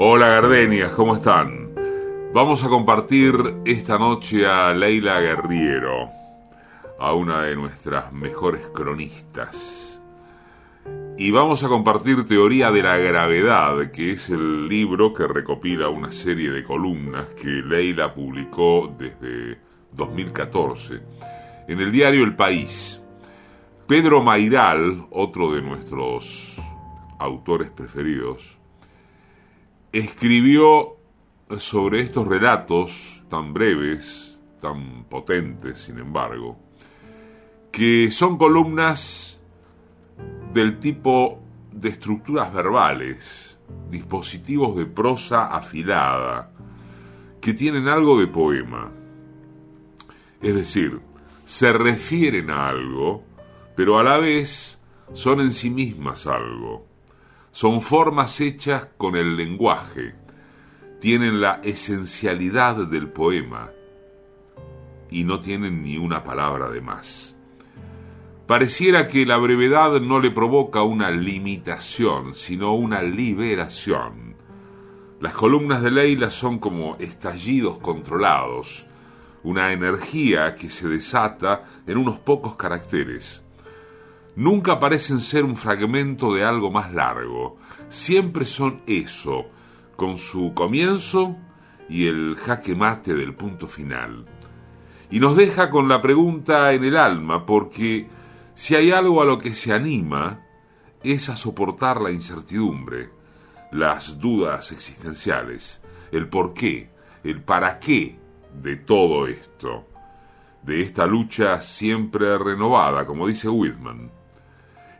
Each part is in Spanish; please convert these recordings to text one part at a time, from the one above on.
Hola Gardenias, ¿cómo están? Vamos a compartir esta noche a Leila Guerriero, a una de nuestras mejores cronistas. Y vamos a compartir Teoría de la Gravedad, que es el libro que recopila una serie de columnas que Leila publicó desde 2014 en el diario El País. Pedro Mairal, otro de nuestros autores preferidos, escribió sobre estos relatos tan breves, tan potentes, sin embargo, que son columnas del tipo de estructuras verbales, dispositivos de prosa afilada, que tienen algo de poema. Es decir, se refieren a algo, pero a la vez son en sí mismas algo son formas hechas con el lenguaje, tienen la esencialidad del poema y no tienen ni una palabra de más. Pareciera que la brevedad no le provoca una limitación, sino una liberación. Las columnas de Leila son como estallidos controlados, una energía que se desata en unos pocos caracteres nunca parecen ser un fragmento de algo más largo, siempre son eso, con su comienzo y el jaque mate del punto final. Y nos deja con la pregunta en el alma, porque si hay algo a lo que se anima, es a soportar la incertidumbre, las dudas existenciales, el por qué, el para qué de todo esto, de esta lucha siempre renovada, como dice Whitman.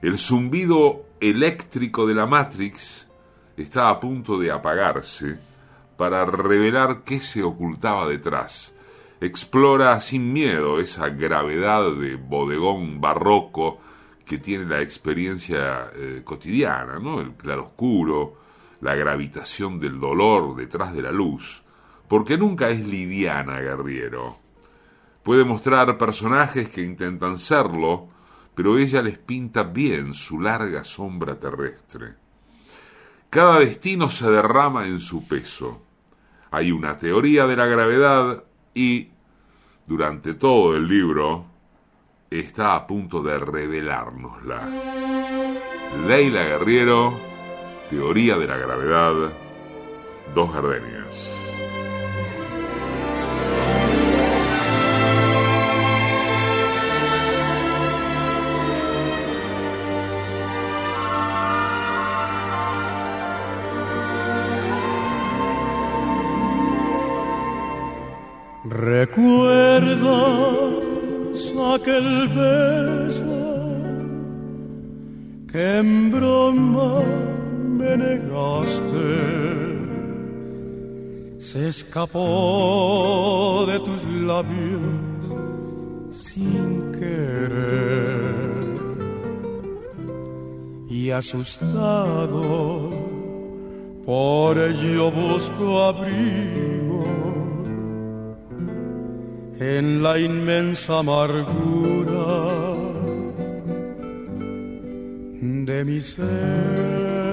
El zumbido eléctrico de la Matrix está a punto de apagarse para revelar qué se ocultaba detrás. Explora sin miedo esa gravedad de bodegón barroco que tiene la experiencia eh, cotidiana, ¿no? El claroscuro, la gravitación del dolor detrás de la luz, porque nunca es liviana, guerriero. Puede mostrar personajes que intentan serlo, pero ella les pinta bien su larga sombra terrestre. Cada destino se derrama en su peso. Hay una teoría de la gravedad y, durante todo el libro, está a punto de revelárnosla. Leila Guerriero, Teoría de la Gravedad, Dos Gardenias. Escapó de tus labios sin querer y asustado por ello busco abrigo en la inmensa amargura de mi ser.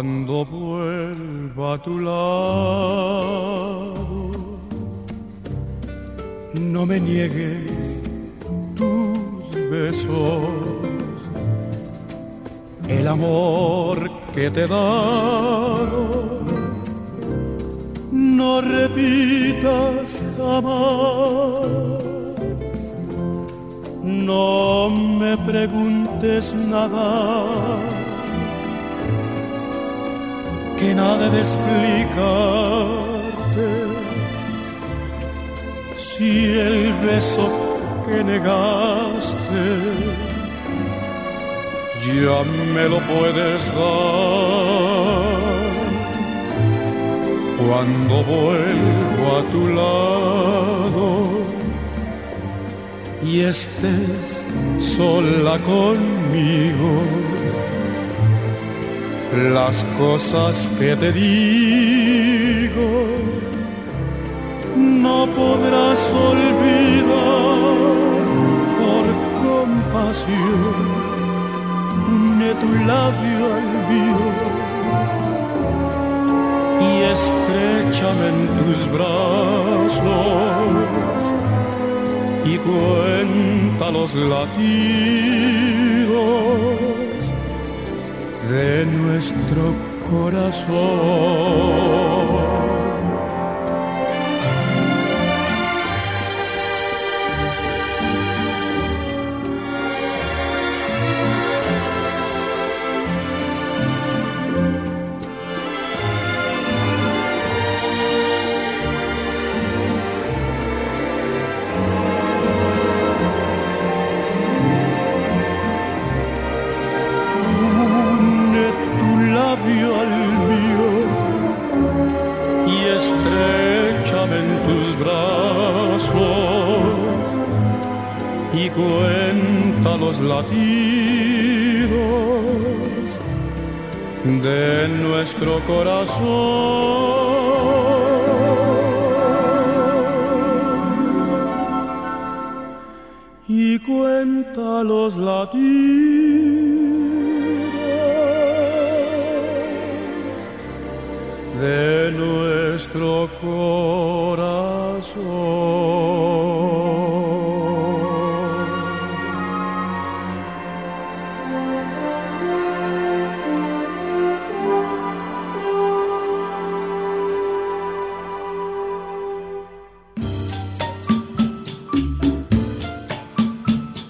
Cuando vuelva a tu lado, no me niegues tus besos, el amor que te he dado. No repitas jamás, no me preguntes nada, que nada de explicarte. Si el beso que negaste ya me lo puedes dar. Cuando vuelvo a tu lado y estés sola conmigo, las cosas que te digo no podrás olvidar por compasión tu labio al mío. Y estrechame en tus brazos y cuenta los latidos de nuestro corazón. Cuenta los latidos de nuestro corazón. Y cuenta los latidos de nuestro corazón.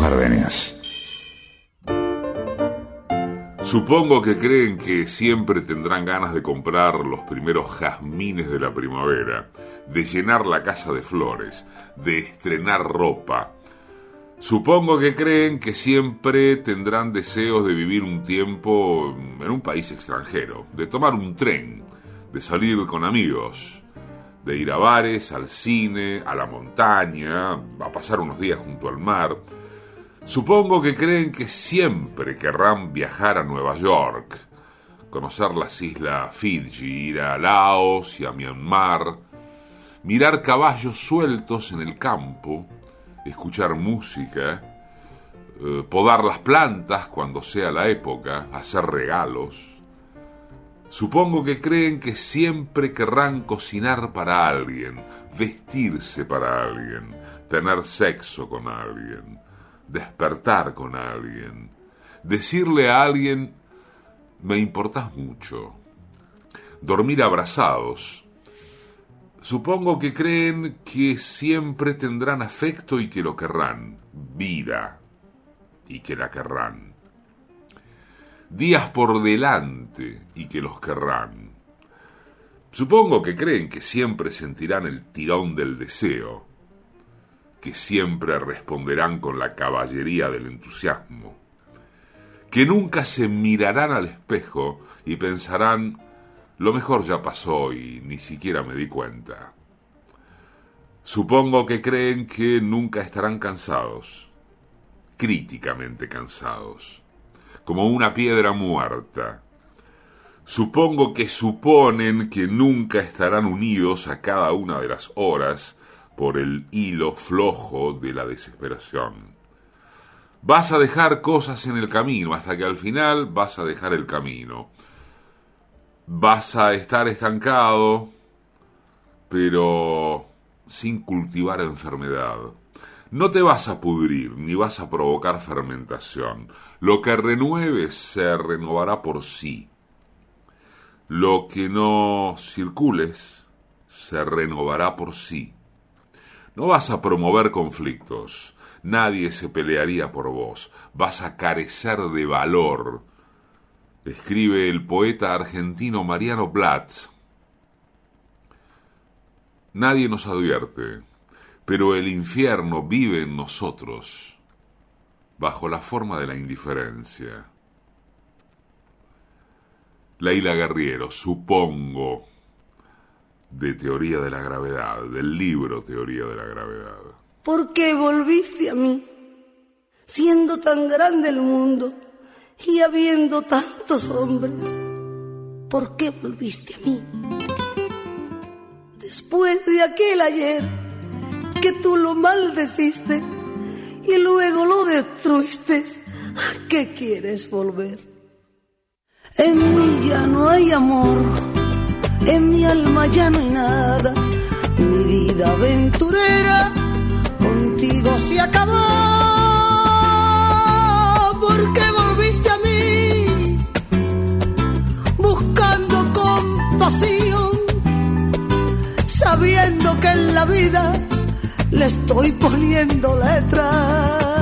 Gardenias. Supongo que creen que siempre tendrán ganas de comprar los primeros jazmines de la primavera, de llenar la casa de flores, de estrenar ropa. Supongo que creen que siempre tendrán deseos de vivir un tiempo en un país extranjero, de tomar un tren, de salir con amigos, de ir a bares, al cine, a la montaña, a pasar unos días junto al mar. Supongo que creen que siempre querrán viajar a Nueva York, conocer las islas Fiji, ir a Laos y a Myanmar, mirar caballos sueltos en el campo, escuchar música, eh, podar las plantas cuando sea la época, hacer regalos. Supongo que creen que siempre querrán cocinar para alguien, vestirse para alguien, tener sexo con alguien, despertar con alguien, decirle a alguien, me importas mucho, dormir abrazados. Supongo que creen que siempre tendrán afecto y que lo querrán, vida, y que la querrán. Días por delante y que los querrán. Supongo que creen que siempre sentirán el tirón del deseo, que siempre responderán con la caballería del entusiasmo, que nunca se mirarán al espejo y pensarán, lo mejor ya pasó y ni siquiera me di cuenta. Supongo que creen que nunca estarán cansados, críticamente cansados como una piedra muerta. Supongo que suponen que nunca estarán unidos a cada una de las horas por el hilo flojo de la desesperación. Vas a dejar cosas en el camino hasta que al final vas a dejar el camino. Vas a estar estancado, pero sin cultivar enfermedad. No te vas a pudrir ni vas a provocar fermentación. Lo que renueves se renovará por sí. Lo que no circules se renovará por sí. No vas a promover conflictos. Nadie se pelearía por vos. Vas a carecer de valor. Escribe el poeta argentino Mariano Platz. Nadie nos advierte pero el infierno vive en nosotros bajo la forma de la indiferencia. Laila Guerriero, supongo, de Teoría de la Gravedad, del libro Teoría de la Gravedad. ¿Por qué volviste a mí, siendo tan grande el mundo y habiendo tantos hombres? ¿Por qué volviste a mí? Después de aquel ayer que tú lo maldeciste y luego lo destruiste, ¿a qué quieres volver? En mí ya no hay amor, en mi alma ya no hay nada, mi vida aventurera contigo se acabó. Porque volviste a mí buscando compasión, sabiendo que en la vida le estoy poniendo letra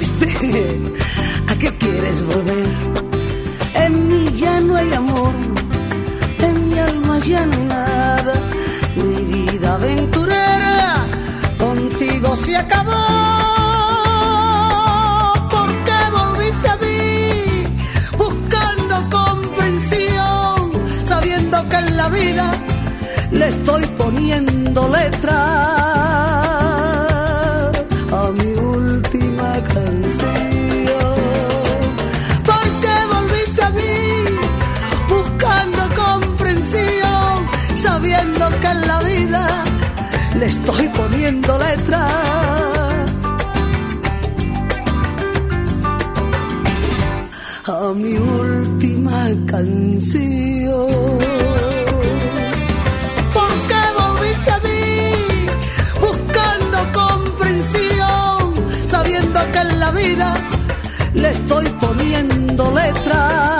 destruiste? ¿A qué quieres volver? En mí ya no hay amor, en mi alma ya no nada, mi vida aventurera contigo se acabó. Porque volviste a mí buscando comprensión, sabiendo que en la vida le estoy poniendo letra estoy poniendo letra. A mi última canción. Porque volviste a mí buscando comprensión, sabiendo que en la vida le estoy poniendo letra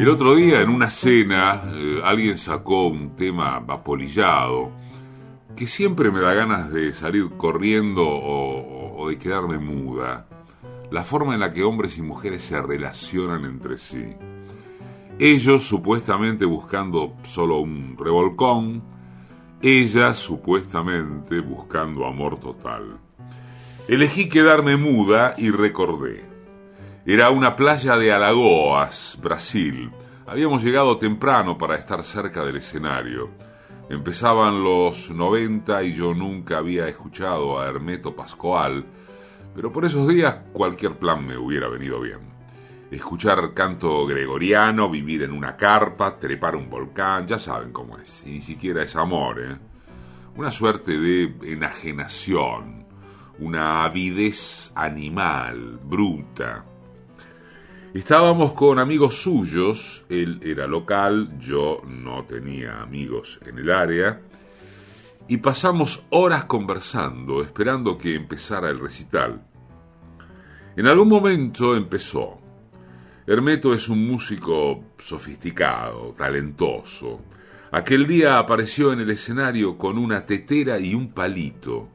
El otro día en una cena eh, alguien sacó un tema vapolillado que siempre me da ganas de salir corriendo o, o de quedarme muda. La forma en la que hombres y mujeres se relacionan entre sí. Ellos supuestamente buscando solo un revolcón, ella supuestamente buscando amor total. Elegí quedarme muda y recordé. Era una playa de Alagoas, Brasil. Habíamos llegado temprano para estar cerca del escenario. Empezaban los 90 y yo nunca había escuchado a Hermeto Pascoal, pero por esos días cualquier plan me hubiera venido bien. escuchar canto gregoriano, vivir en una carpa, trepar un volcán, ya saben cómo es. Y ni siquiera es amor, ¿eh? Una suerte de enajenación, una avidez animal, bruta. Estábamos con amigos suyos, él era local, yo no tenía amigos en el área, y pasamos horas conversando, esperando que empezara el recital. En algún momento empezó. Hermeto es un músico sofisticado, talentoso. Aquel día apareció en el escenario con una tetera y un palito.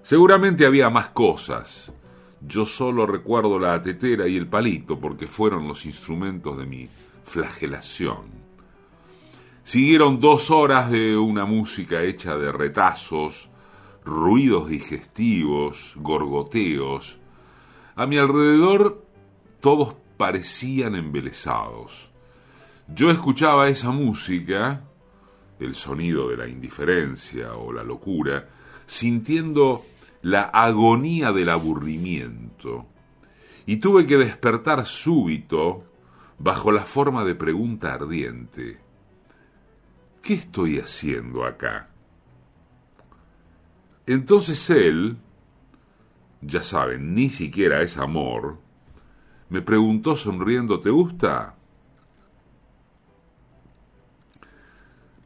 Seguramente había más cosas. Yo solo recuerdo la tetera y el palito porque fueron los instrumentos de mi flagelación. Siguieron dos horas de una música hecha de retazos, ruidos digestivos, gorgoteos. A mi alrededor todos parecían embelesados. Yo escuchaba esa música, el sonido de la indiferencia o la locura, sintiendo la agonía del aburrimiento, y tuve que despertar súbito bajo la forma de pregunta ardiente. ¿qué estoy haciendo acá? Entonces él, ya saben, ni siquiera es amor, me preguntó sonriendo, ¿te gusta?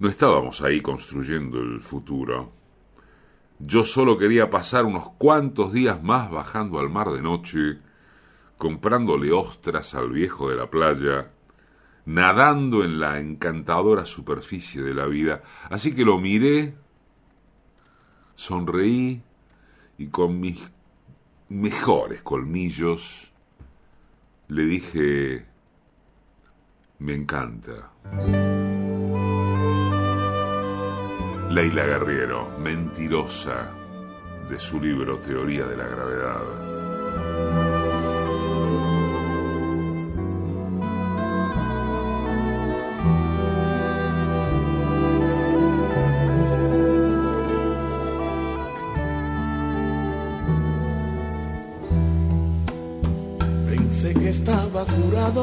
No estábamos ahí construyendo el futuro. Yo solo quería pasar unos cuantos días más bajando al mar de noche, comprándole ostras al viejo de la playa, nadando en la encantadora superficie de la vida. Así que lo miré, sonreí y con mis mejores colmillos le dije, me encanta. Leila Guerriero, mentirosa, de su libro Teoría de la Gravedad.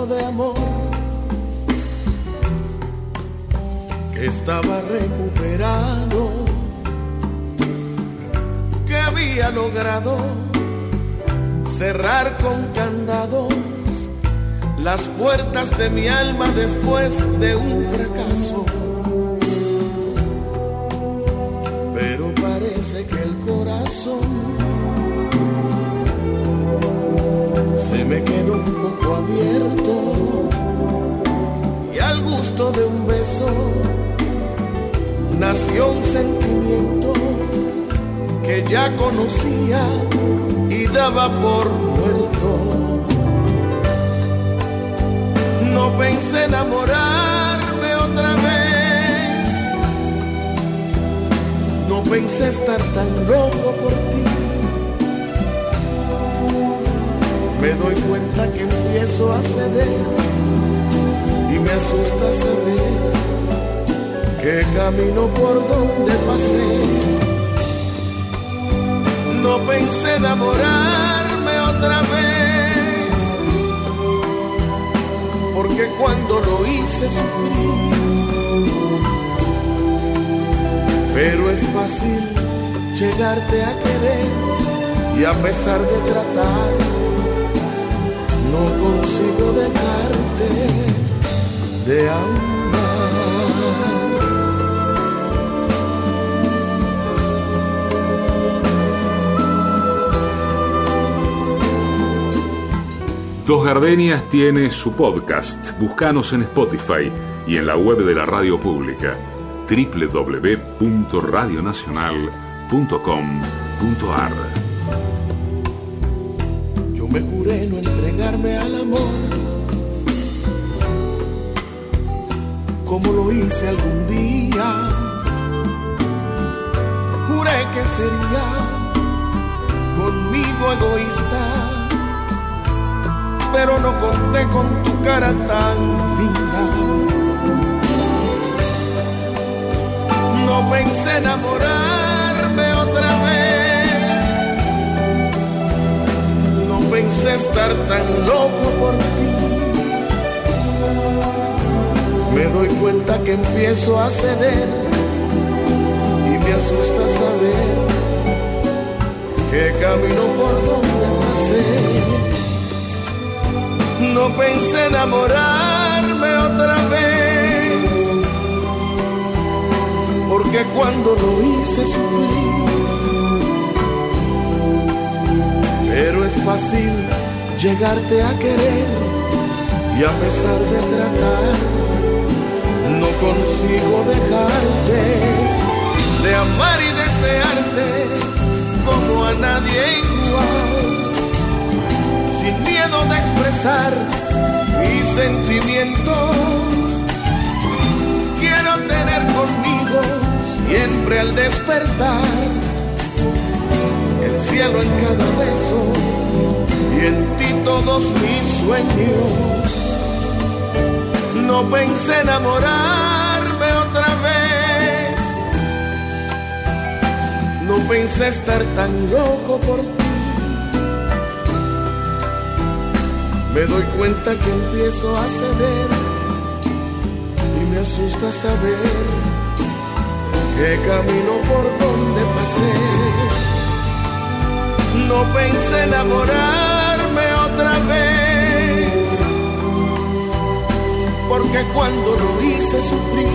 de amor estaba recuperado, que había logrado cerrar con candados las puertas de mi alma después de un fracaso. Pero parece que el corazón se me quedó un poco abierto y al gusto de un beso nació un sentimiento que ya conocía y daba por muerto. No pensé enamorarme otra vez, no pensé estar tan loco por ti me doy cuenta que empiezo a ceder y me asusta saber que camino por donde pasé. No pensé enamorarme otra vez, porque cuando lo hice sufrí. Pero es fácil llegarte a querer y a pesar de tratar no consigo dejarte de amar. Dos Gardenias tiene su podcast. Búscanos en Spotify y en la web de la radio pública www.radionacional.com.ar me juré no entregarme al amor como lo hice algún día. Juré que sería conmigo egoísta, pero no conté con tu cara tan linda. No pensé enamorarme otra vez. No pensé estar tan loco por ti. Me doy cuenta que empiezo a ceder y me asusta saber qué camino por donde pasé. No pensé enamorarme otra vez, porque cuando lo hice sufrir. Pero es fácil llegarte a querer y a pesar de tratar, no consigo dejarte de amar y desearte como a nadie igual, sin miedo de expresar mis sentimientos. Quiero tener conmigo siempre al despertar el cielo en cada beso y en ti todos mis sueños. No pensé enamorarme otra vez, no pensé estar tan loco por ti. Me doy cuenta que empiezo a ceder y me asusta saber que camino por donde pasé. No pensé enamorarme otra vez, porque cuando lo hice sufrí.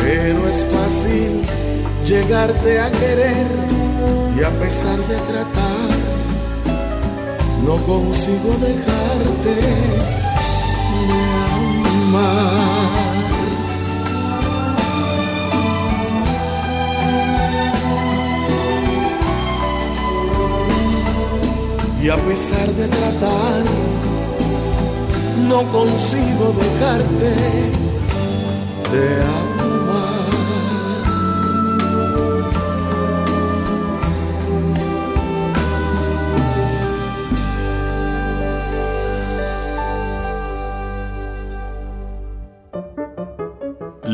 Pero es fácil llegarte a querer y a pesar de tratar, no consigo dejarte de amar. y a pesar de tratar, no consigo dejarte de amar.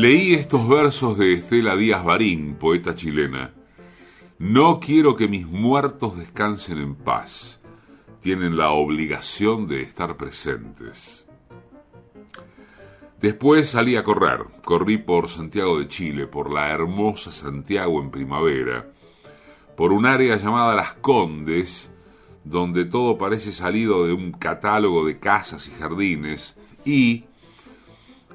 Leí estos versos de Estela Díaz Barín, poeta chilena. No quiero que mis muertos descansen en paz tienen la obligación de estar presentes. Después salí a correr, corrí por Santiago de Chile, por la hermosa Santiago en primavera, por un área llamada Las Condes, donde todo parece salido de un catálogo de casas y jardines, y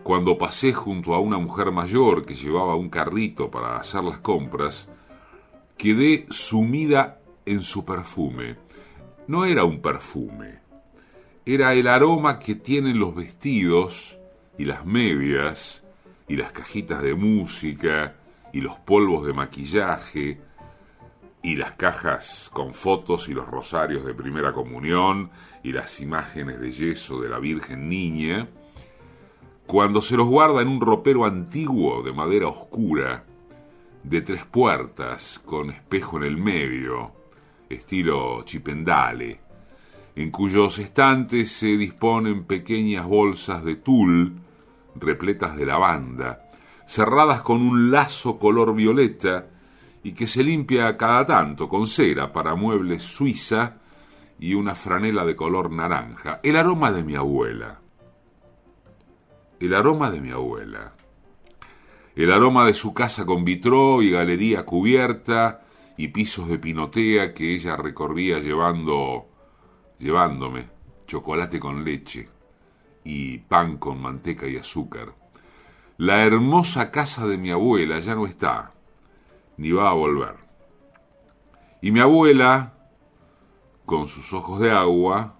cuando pasé junto a una mujer mayor que llevaba un carrito para hacer las compras, quedé sumida en su perfume. No era un perfume, era el aroma que tienen los vestidos y las medias y las cajitas de música y los polvos de maquillaje y las cajas con fotos y los rosarios de primera comunión y las imágenes de yeso de la Virgen Niña, cuando se los guarda en un ropero antiguo de madera oscura, de tres puertas, con espejo en el medio, estilo chipendale, en cuyos estantes se disponen pequeñas bolsas de tul repletas de lavanda, cerradas con un lazo color violeta y que se limpia cada tanto con cera para muebles suiza y una franela de color naranja. El aroma de mi abuela. El aroma de mi abuela. El aroma de su casa con vitró y galería cubierta y pisos de pinotea que ella recorría llevando llevándome chocolate con leche y pan con manteca y azúcar. La hermosa casa de mi abuela ya no está, ni va a volver. Y mi abuela, con sus ojos de agua,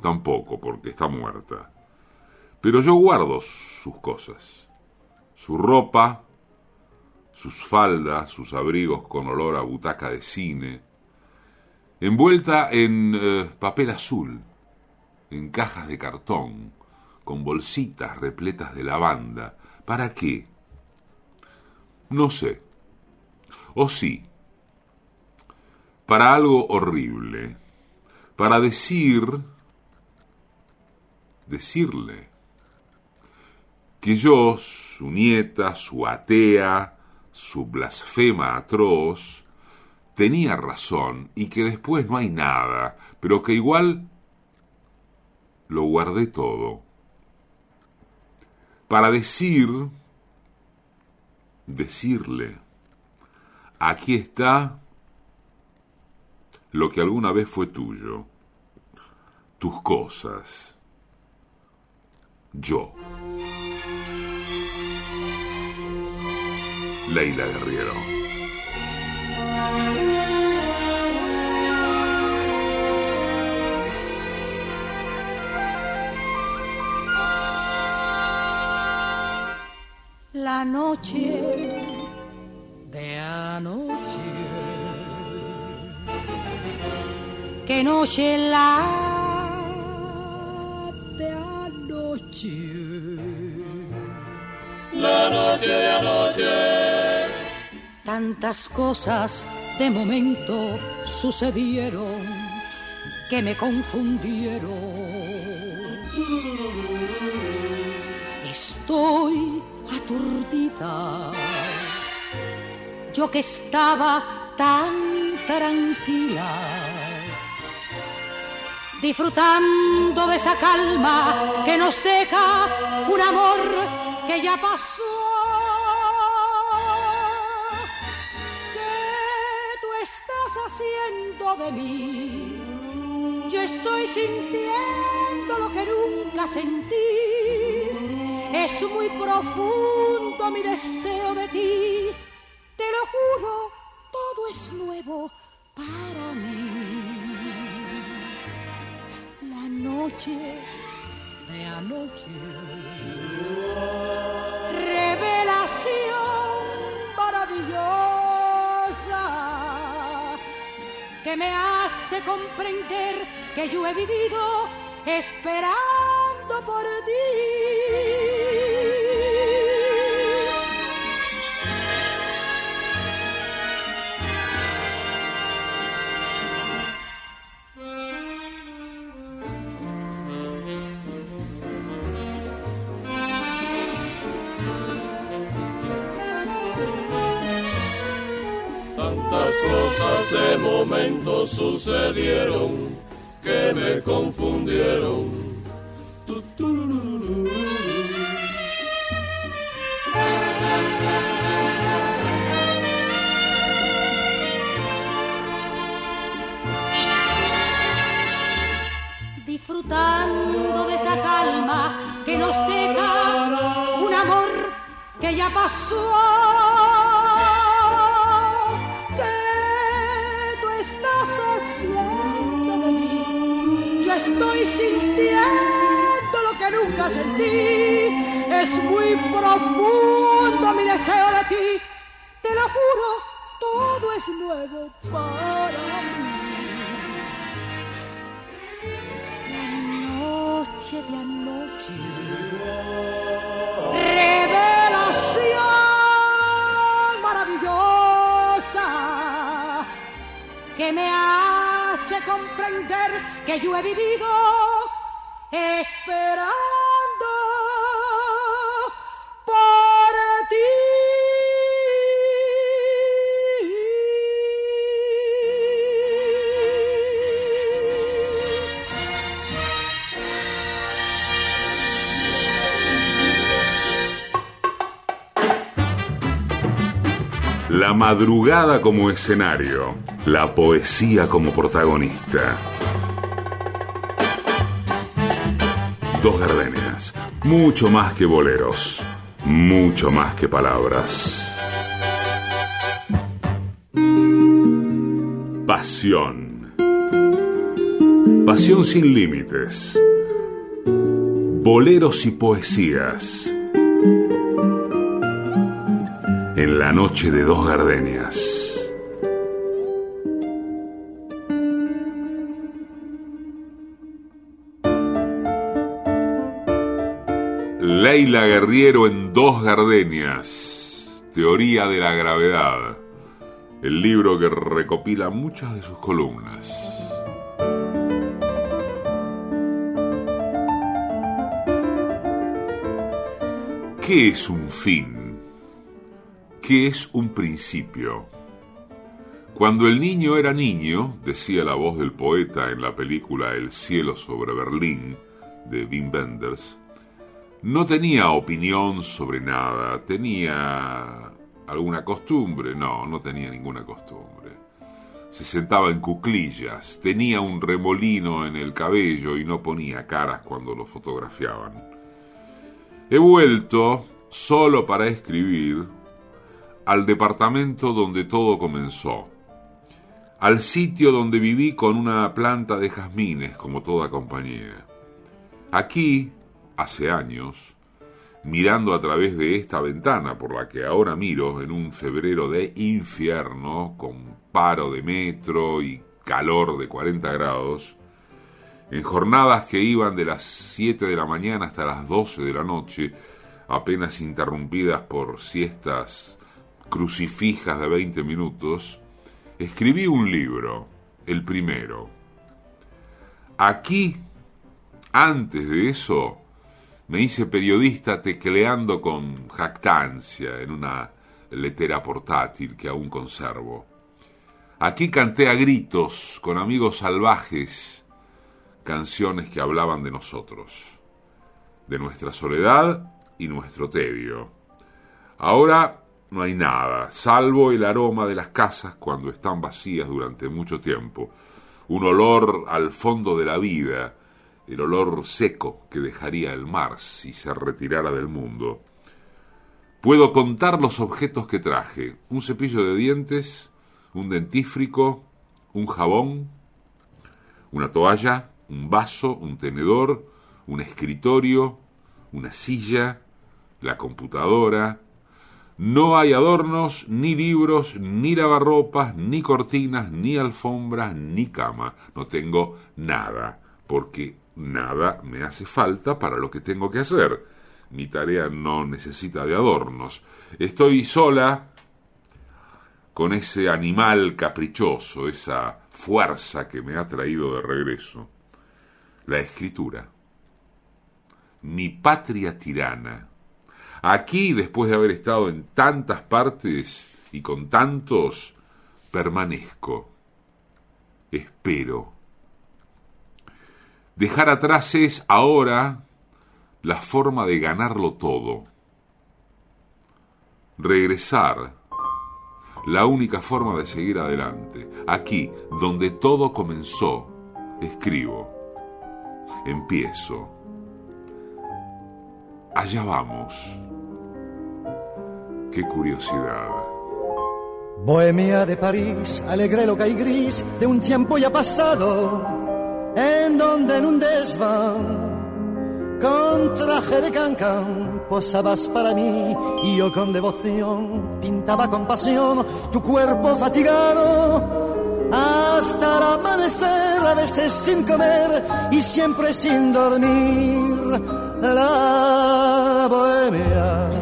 tampoco, porque está muerta. Pero yo guardo sus cosas, su ropa, sus faldas, sus abrigos con olor a butaca de cine, envuelta en eh, papel azul, en cajas de cartón, con bolsitas repletas de lavanda. ¿Para qué? No sé. O sí. Para algo horrible. Para decir, decirle, que yo, su nieta, su atea, su blasfema atroz, tenía razón y que después no hay nada, pero que igual lo guardé todo. para decir, decirle, aquí está lo que alguna vez fue tuyo, tus cosas, yo. Leila Guerriero. La noche de anoche. Que noche la de anoche. La noche de anoche. Tantas cosas de momento sucedieron que me confundieron. Estoy aturdida. Yo que estaba tan tranquila, disfrutando de esa calma que nos deja un amor que ya pasó. De mí? Yo estoy sintiendo lo que nunca sentí. Es muy profundo mi deseo de ti. Te lo juro, todo es nuevo para mí. La noche de anoche. Que me hace comprender que yo he vivido esperando por ti. Sucedieron que me confundieron. Disfrutando de esa calma que nos deja un amor que ya pasó. Nunca sentí. Es muy profundo mi deseo de ti. Te lo juro, todo es nuevo para mí. noche de anoche. Revelación maravillosa que me hace comprender que yo he vivido esperando madrugada como escenario, la poesía como protagonista. Dos gardenias, mucho más que boleros, mucho más que palabras. Pasión. Pasión sin límites. Boleros y poesías. En la noche de dos gardenias. Leila Guerriero en Dos Gardenias, Teoría de la Gravedad, el libro que recopila muchas de sus columnas. ¿Qué es un fin? ¿Qué es un principio? Cuando el niño era niño, decía la voz del poeta en la película El cielo sobre Berlín de Wim Wenders, No tenía opinión sobre nada, tenía alguna costumbre, no, no tenía ninguna costumbre. Se sentaba en cuclillas, tenía un remolino en el cabello y no ponía caras cuando lo fotografiaban. He vuelto, solo para escribir, al departamento donde todo comenzó, al sitio donde viví con una planta de jazmines como toda compañía. Aquí, hace años, mirando a través de esta ventana por la que ahora miro en un febrero de infierno, con paro de metro y calor de 40 grados, en jornadas que iban de las 7 de la mañana hasta las 12 de la noche, apenas interrumpidas por siestas crucifijas de 20 minutos, escribí un libro, el primero. Aquí, antes de eso, me hice periodista tecleando con jactancia en una letera portátil que aún conservo. Aquí canté a gritos con amigos salvajes canciones que hablaban de nosotros, de nuestra soledad y nuestro tedio. Ahora no hay nada, salvo el aroma de las casas cuando están vacías durante mucho tiempo, un olor al fondo de la vida, el olor seco que dejaría el mar si se retirara del mundo. Puedo contar los objetos que traje, un cepillo de dientes, un dentífrico, un jabón, una toalla, un vaso, un tenedor, un escritorio, una silla, la computadora, no hay adornos, ni libros, ni lavarropas, ni cortinas, ni alfombras, ni cama. No tengo nada, porque nada me hace falta para lo que tengo que hacer. Mi tarea no necesita de adornos. Estoy sola con ese animal caprichoso, esa fuerza que me ha traído de regreso. La escritura. Mi patria tirana Aquí, después de haber estado en tantas partes y con tantos, permanezco. Espero. Dejar atrás es ahora la forma de ganarlo todo. Regresar, la única forma de seguir adelante. Aquí, donde todo comenzó, escribo. Empiezo. Allá vamos. Qué curiosidad. Bohemia de París, alegre loca y gris de un tiempo ya pasado, en donde en un desván, con traje de cancán, posabas para mí y yo con devoción pintaba con pasión tu cuerpo fatigado hasta el amanecer, a veces sin comer y siempre sin dormir. La bohemia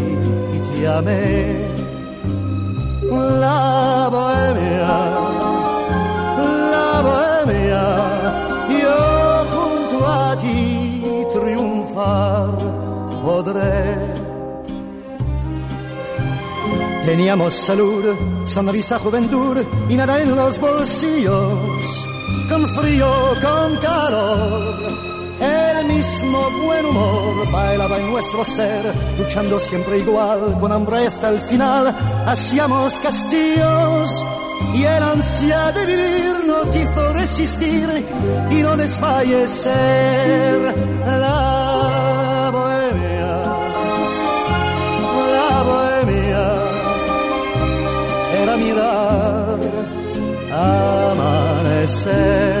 llamé la bohemia, la bohemia, yo junto a ti triunfar podré. Teníamos salud, sonrisa, juventud y nada en los bolsillos, con frío, con calor buen humor bailaba en nuestro ser, luchando siempre igual, con hambre hasta el final, hacíamos castillos y el ansia de vivir nos hizo resistir y no desfallecer. La bohemia, la bohemia era mirar amanecer.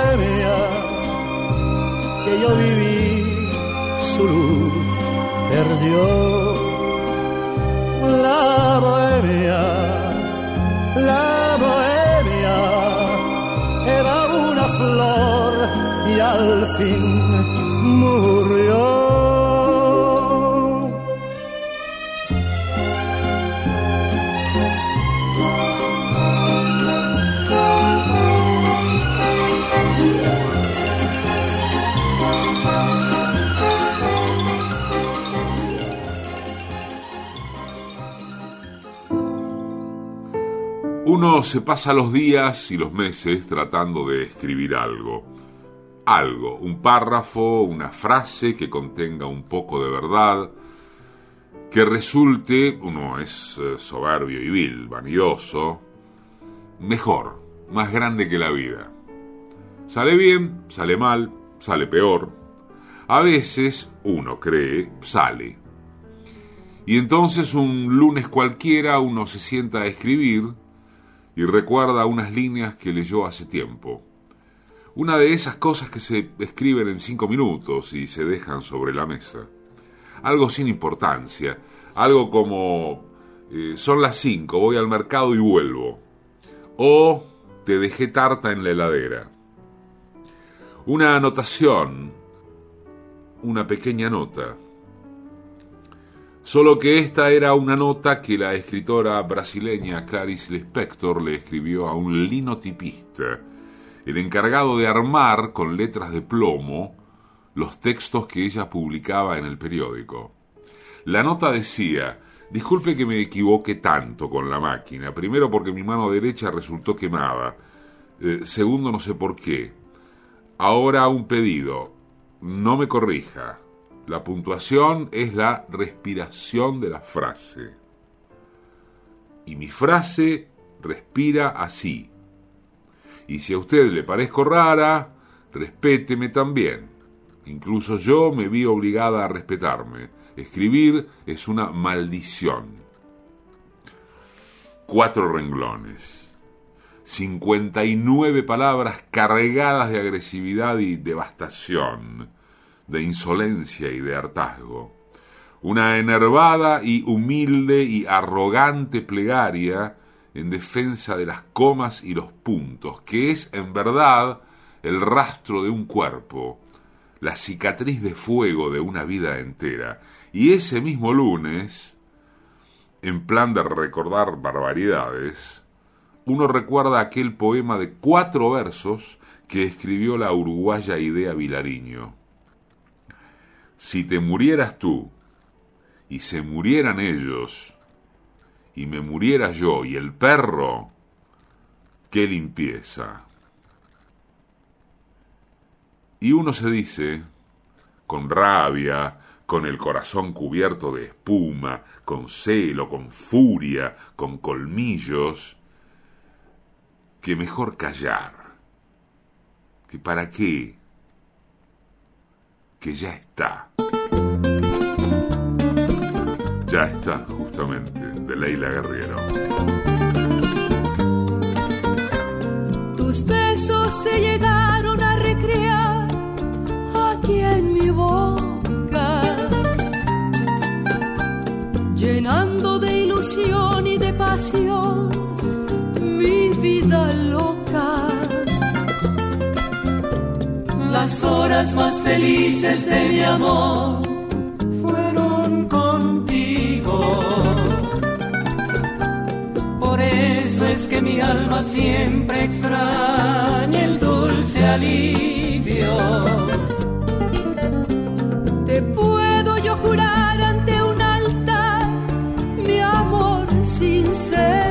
que yo viví, su luz perdió la bohemia, la bohemia era una flor y al fin murió. Uno se pasa los días y los meses tratando de escribir algo. Algo, un párrafo, una frase que contenga un poco de verdad, que resulte, uno es eh, soberbio y vil, vanidoso, mejor, más grande que la vida. Sale bien, sale mal, sale peor. A veces, uno cree, sale. Y entonces un lunes cualquiera uno se sienta a escribir y recuerda unas líneas que leyó hace tiempo. Una de esas cosas que se escriben en cinco minutos y se dejan sobre la mesa. Algo sin importancia, algo como eh, son las cinco, voy al mercado y vuelvo. O te dejé tarta en la heladera. Una anotación, una pequeña nota Solo que esta era una nota que la escritora brasileña Clarice Lispector le escribió a un linotipista, el encargado de armar con letras de plomo los textos que ella publicaba en el periódico. La nota decía, disculpe que me equivoque tanto con la máquina, primero porque mi mano derecha resultó quemada, eh, segundo no sé por qué. Ahora un pedido, no me corrija, la puntuación es la respiración de la frase. Y mi frase respira así. Y si a usted le parezco rara, respéteme también. Incluso yo me vi obligada a respetarme. Escribir es una maldición. Cuatro renglones. 59 palabras cargadas de agresividad y devastación de insolencia y de hartazgo, una enervada y humilde y arrogante plegaria en defensa de las comas y los puntos, que es en verdad el rastro de un cuerpo, la cicatriz de fuego de una vida entera. Y ese mismo lunes, en plan de recordar barbaridades, uno recuerda aquel poema de cuatro versos que escribió la uruguaya Idea Vilariño si te murieras tú y se murieran ellos y me muriera yo y el perro, qué limpieza. Y uno se dice, con rabia, con el corazón cubierto de espuma, con celo, con furia, con colmillos, que mejor callar, que para qué, que ya está. Ya está, justamente, de Leila Guerrero. Tus besos se llegaron a recrear aquí en mi boca, llenando de ilusión y de pasión mi vida loca. Las horas más felices de mi amor es que mi alma siempre extraña el dulce alivio. Te puedo yo jurar ante un altar mi amor sincero.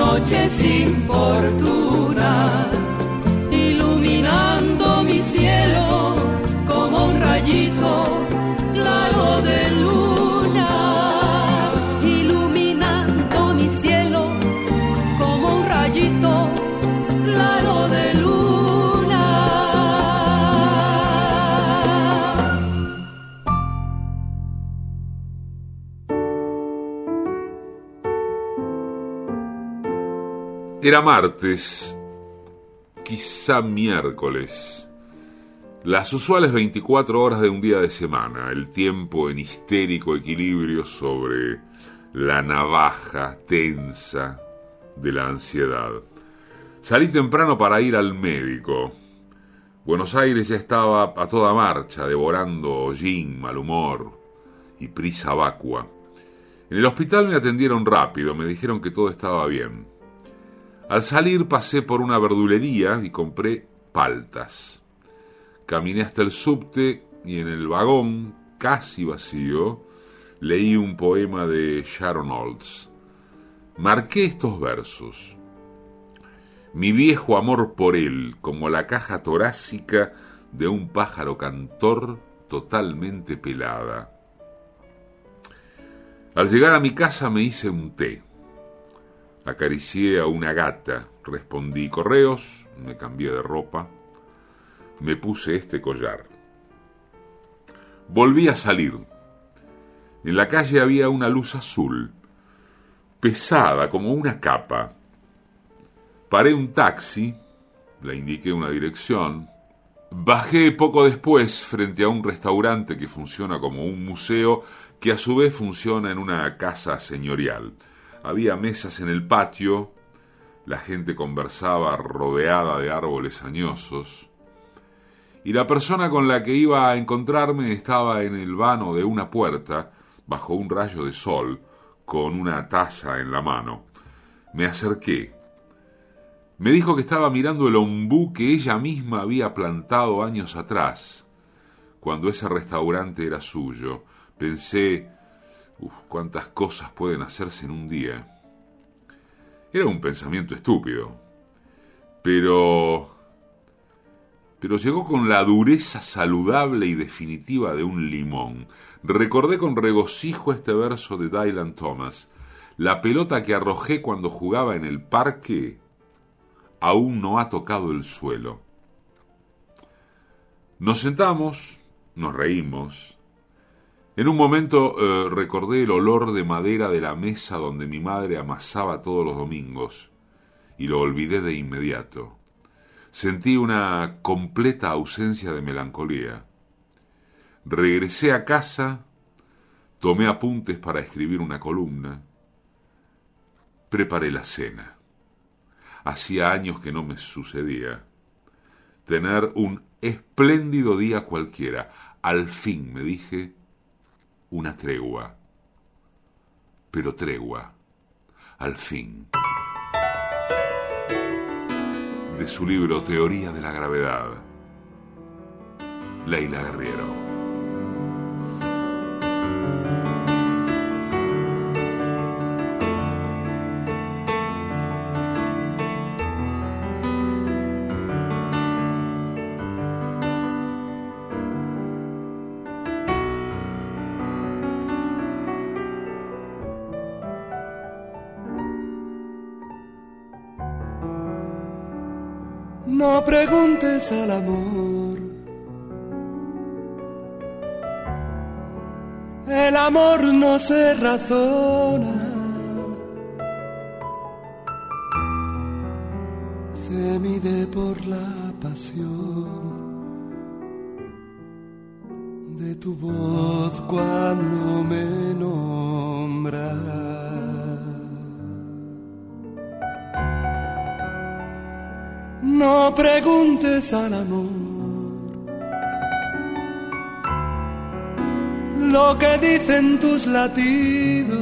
Noche sin fortuna, Era martes, quizá miércoles, las usuales 24 horas de un día de semana, el tiempo en histérico equilibrio sobre la navaja tensa de la ansiedad. Salí temprano para ir al médico. Buenos Aires ya estaba a toda marcha, devorando hollín, mal humor y prisa vacua. En el hospital me atendieron rápido, me dijeron que todo estaba bien. Al salir pasé por una verdulería y compré paltas. Caminé hasta el subte y en el vagón, casi vacío, leí un poema de Sharon Olds. Marqué estos versos. Mi viejo amor por él, como la caja torácica de un pájaro cantor totalmente pelada. Al llegar a mi casa me hice un té. Acaricié a una gata, respondí correos, me cambié de ropa, me puse este collar. Volví a salir. En la calle había una luz azul, pesada como una capa. Paré un taxi, le indiqué una dirección, bajé poco después frente a un restaurante que funciona como un museo que a su vez funciona en una casa señorial. Había mesas en el patio, La gente conversaba rodeada de árboles añosos. Y la persona con la que iba a encontrarme estaba en el vano de una puerta, bajo un rayo de sol, con una taza en la mano. Me acerqué. Me dijo que estaba mirando el ombú que ella misma había plantado años atrás, cuando ese restaurante era suyo. Pensé, uf, cuántas cosas pueden hacerse en un día. Era un pensamiento estúpido, pero... pero llegó con la dureza saludable y definitiva de un limón. Recordé con regocijo este verso de Dylan Thomas. La pelota que arrojé cuando jugaba en el parque aún no ha tocado el suelo. Nos sentamos, nos reímos. En un momento eh, recordé el olor de madera de la mesa donde mi madre amasaba todos los domingos y lo olvidé de inmediato. Sentí una completa ausencia de melancolía. Regresé a casa, tomé apuntes para escribir una columna, preparé la cena. Hacía años que no me sucedía. Tener un espléndido día cualquiera. Al fin, me dije, una tregua. Pero tregua, al fin. De su libro Teoría de la Gravedad, Leila Guerriero. Preguntes al amor. El amor no se razona. Se mide por la pasión de tu voz cuando me no preguntes al amor lo que dicen tus latidos.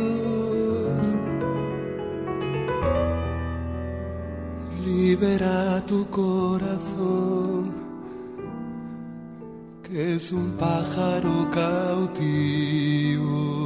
Libera tu corazón, que es un pájaro cautivo.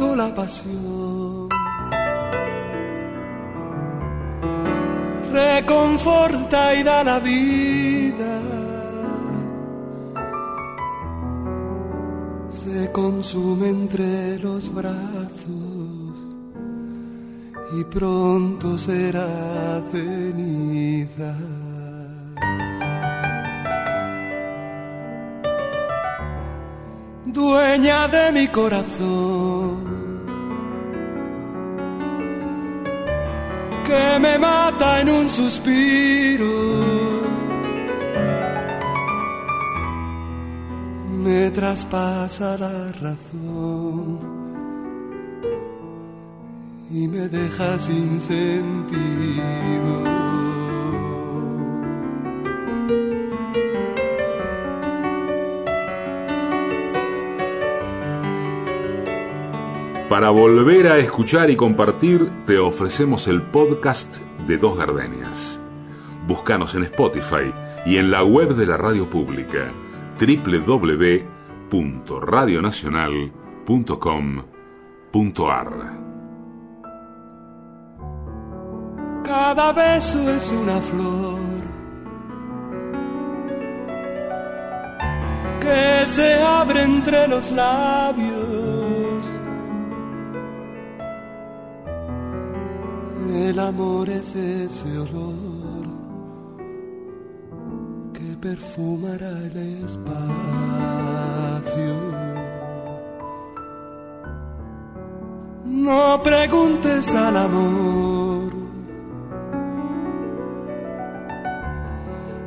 Fuego la pasión. Reconforta y da la vida. Se consume entre los brazos y pronto será ceniza. dueña de mi corazón, que me mata en un suspiro, me traspasa la razón y me deja sin sentido. Para volver a escuchar y compartir, te ofrecemos el podcast de Dos Gardenias. Búscanos en Spotify y en la web de la radio pública www.radionacional.com.ar. Cada beso es una flor que se abre entre los labios El amor es ese olor que perfumará el espacio. No preguntes al amor.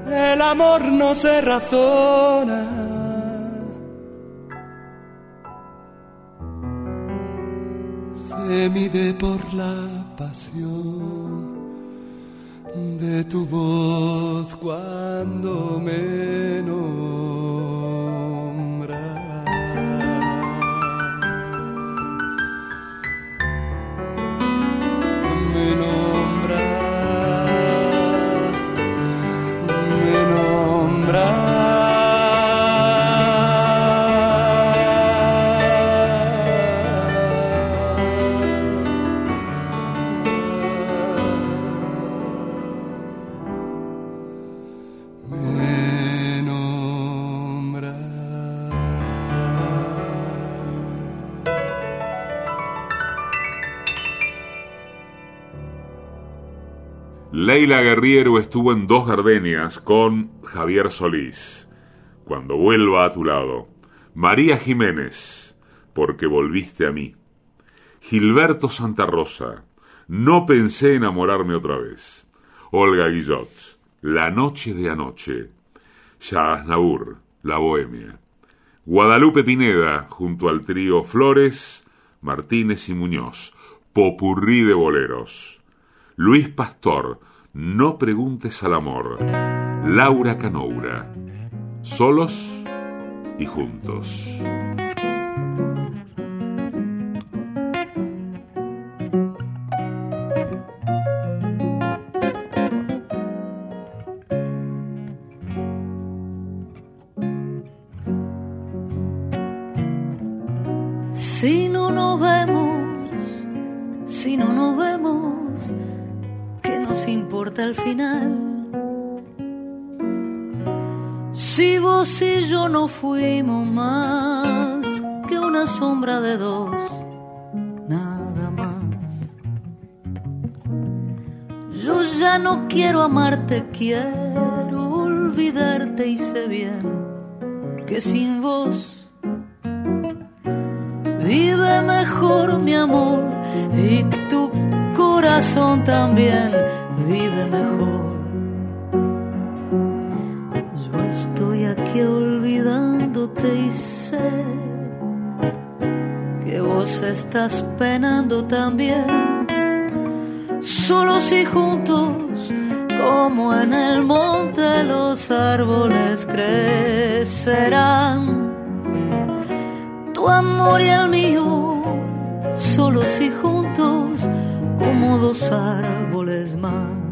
El amor no se razona. Mide por la pasión de tu voz cuando me Leila Guerriero estuvo en Dos Gardenias con Javier Solís. Cuando vuelva a tu lado. María Jiménez, porque volviste a mí. Gilberto Santa Rosa, no pensé enamorarme otra vez. Olga Guillot, La noche de anoche. Naur, La bohemia. Guadalupe Pineda, junto al trío Flores, Martínez y Muñoz. Popurrí de boleros. Luis Pastor, No preguntes al amor. Laura Canoura, Solos y juntos. De dos, nada más. Yo ya no quiero amarte, quiero olvidarte y sé bien que sin vos Vive mejor mi amor y tu corazón también vive mejor. Yo estoy aquí olvidándote y sé estás penando también. Solos y juntos, como en el monte los árboles crecerán tu amor y el mío, solos y juntos como dos árboles más.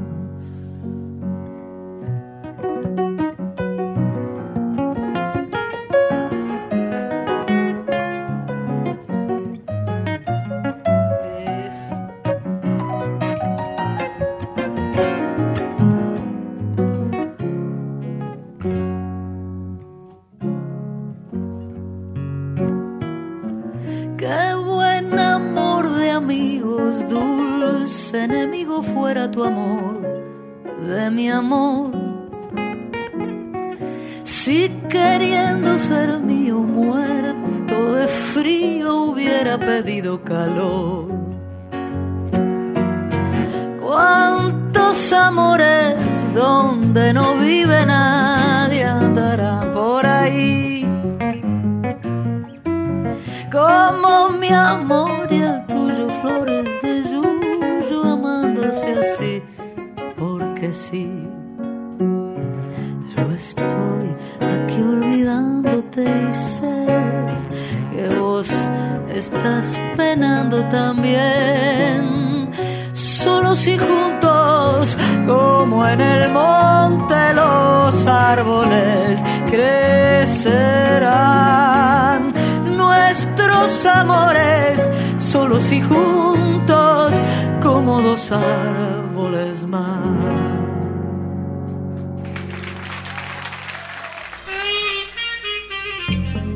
Crecerán nuestros amores, solos y juntos, como dos árboles más.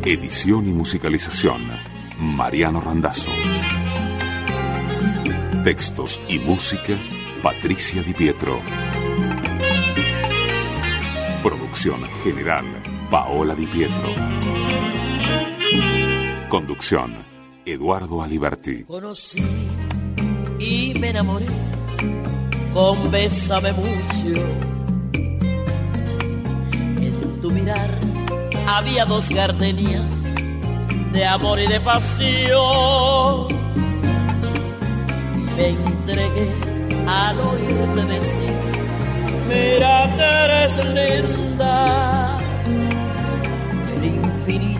Edición y musicalización, Mariano Randazzo. Textos y música, Patricia Di Pietro. Producción general, Paola Di Pietro. Conducción, Eduardo Aliberti. Conocí y me enamoré con Bésame mucho. En tu mirar había dos gardenias de amor y de pasión. Y me entregué al oírte decir, mira que eres linda.